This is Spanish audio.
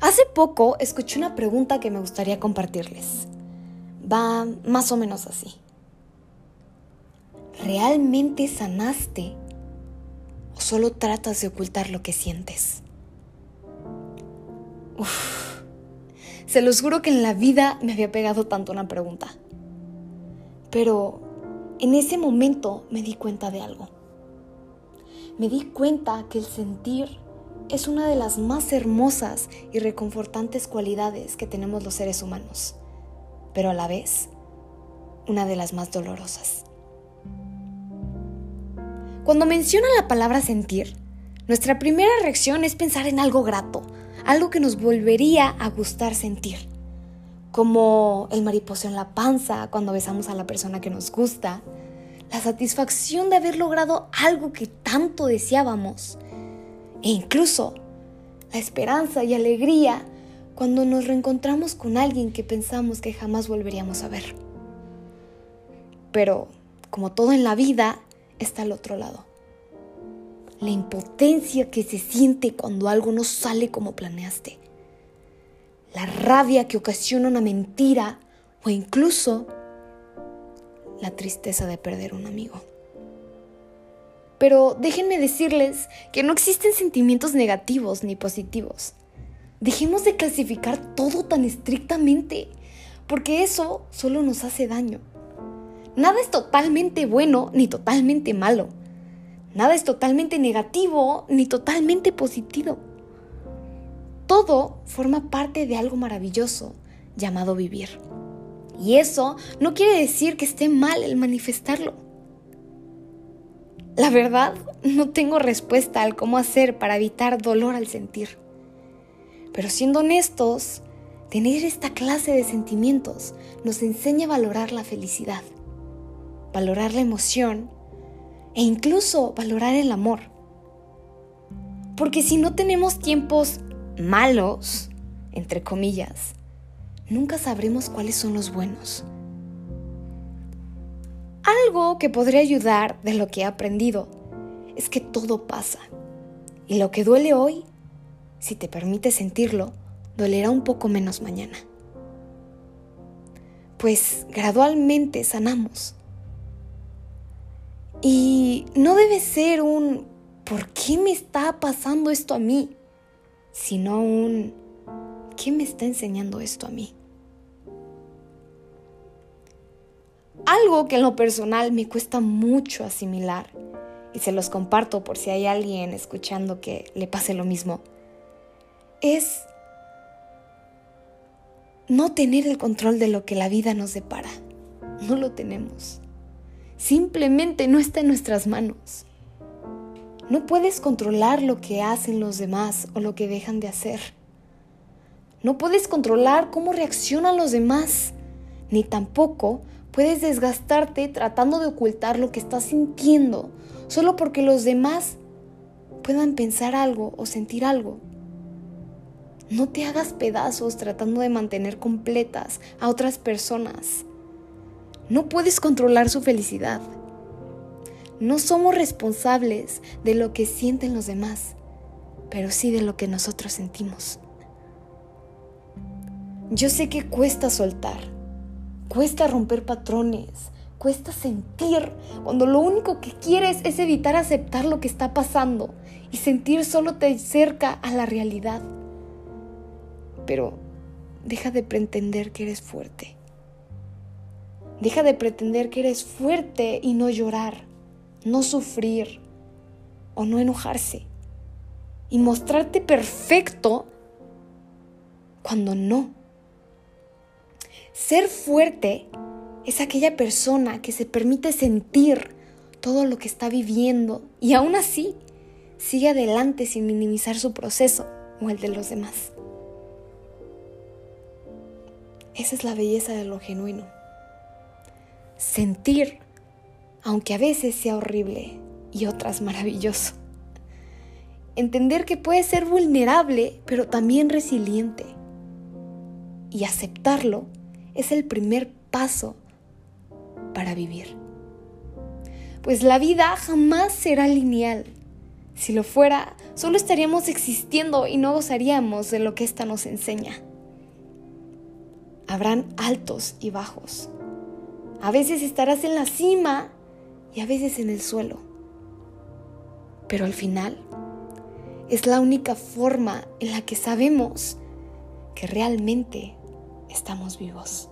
Hace poco escuché una pregunta que me gustaría compartirles. Va más o menos así. ¿Realmente sanaste o solo tratas de ocultar lo que sientes? Se los juro que en la vida me había pegado tanto una pregunta. Pero en ese momento me di cuenta de algo. Me di cuenta que el sentir es una de las más hermosas y reconfortantes cualidades que tenemos los seres humanos, pero a la vez una de las más dolorosas. Cuando menciona la palabra sentir, nuestra primera reacción es pensar en algo grato, algo que nos volvería a gustar sentir, como el mariposo en la panza cuando besamos a la persona que nos gusta, la satisfacción de haber logrado algo que tanto deseábamos, e incluso la esperanza y alegría cuando nos reencontramos con alguien que pensamos que jamás volveríamos a ver. Pero, como todo en la vida, está al otro lado. La impotencia que se siente cuando algo no sale como planeaste. La rabia que ocasiona una mentira o incluso la tristeza de perder un amigo. Pero déjenme decirles que no existen sentimientos negativos ni positivos. Dejemos de clasificar todo tan estrictamente, porque eso solo nos hace daño. Nada es totalmente bueno ni totalmente malo. Nada es totalmente negativo ni totalmente positivo. Todo forma parte de algo maravilloso llamado vivir. Y eso no quiere decir que esté mal el manifestarlo. La verdad, no tengo respuesta al cómo hacer para evitar dolor al sentir. Pero siendo honestos, tener esta clase de sentimientos nos enseña a valorar la felicidad, valorar la emoción e incluso valorar el amor. Porque si no tenemos tiempos malos, entre comillas, nunca sabremos cuáles son los buenos. Algo que podría ayudar de lo que he aprendido es que todo pasa. Y lo que duele hoy, si te permite sentirlo, dolerá un poco menos mañana. Pues gradualmente sanamos. Y no debe ser un ¿por qué me está pasando esto a mí? Sino un ¿qué me está enseñando esto a mí? Algo que en lo personal me cuesta mucho asimilar, y se los comparto por si hay alguien escuchando que le pase lo mismo, es no tener el control de lo que la vida nos depara. No lo tenemos. Simplemente no está en nuestras manos. No puedes controlar lo que hacen los demás o lo que dejan de hacer. No puedes controlar cómo reaccionan los demás, ni tampoco Puedes desgastarte tratando de ocultar lo que estás sintiendo solo porque los demás puedan pensar algo o sentir algo. No te hagas pedazos tratando de mantener completas a otras personas. No puedes controlar su felicidad. No somos responsables de lo que sienten los demás, pero sí de lo que nosotros sentimos. Yo sé que cuesta soltar Cuesta romper patrones, cuesta sentir cuando lo único que quieres es evitar aceptar lo que está pasando y sentir solo te acerca a la realidad. Pero deja de pretender que eres fuerte. Deja de pretender que eres fuerte y no llorar, no sufrir o no enojarse. Y mostrarte perfecto cuando no. Ser fuerte es aquella persona que se permite sentir todo lo que está viviendo y aún así sigue adelante sin minimizar su proceso o el de los demás. Esa es la belleza de lo genuino. Sentir, aunque a veces sea horrible y otras maravilloso. Entender que puede ser vulnerable, pero también resiliente. Y aceptarlo es el primer paso para vivir. Pues la vida jamás será lineal. Si lo fuera, solo estaríamos existiendo y no gozaríamos de lo que ésta nos enseña. Habrán altos y bajos. A veces estarás en la cima y a veces en el suelo. Pero al final es la única forma en la que sabemos que realmente estamos vivos.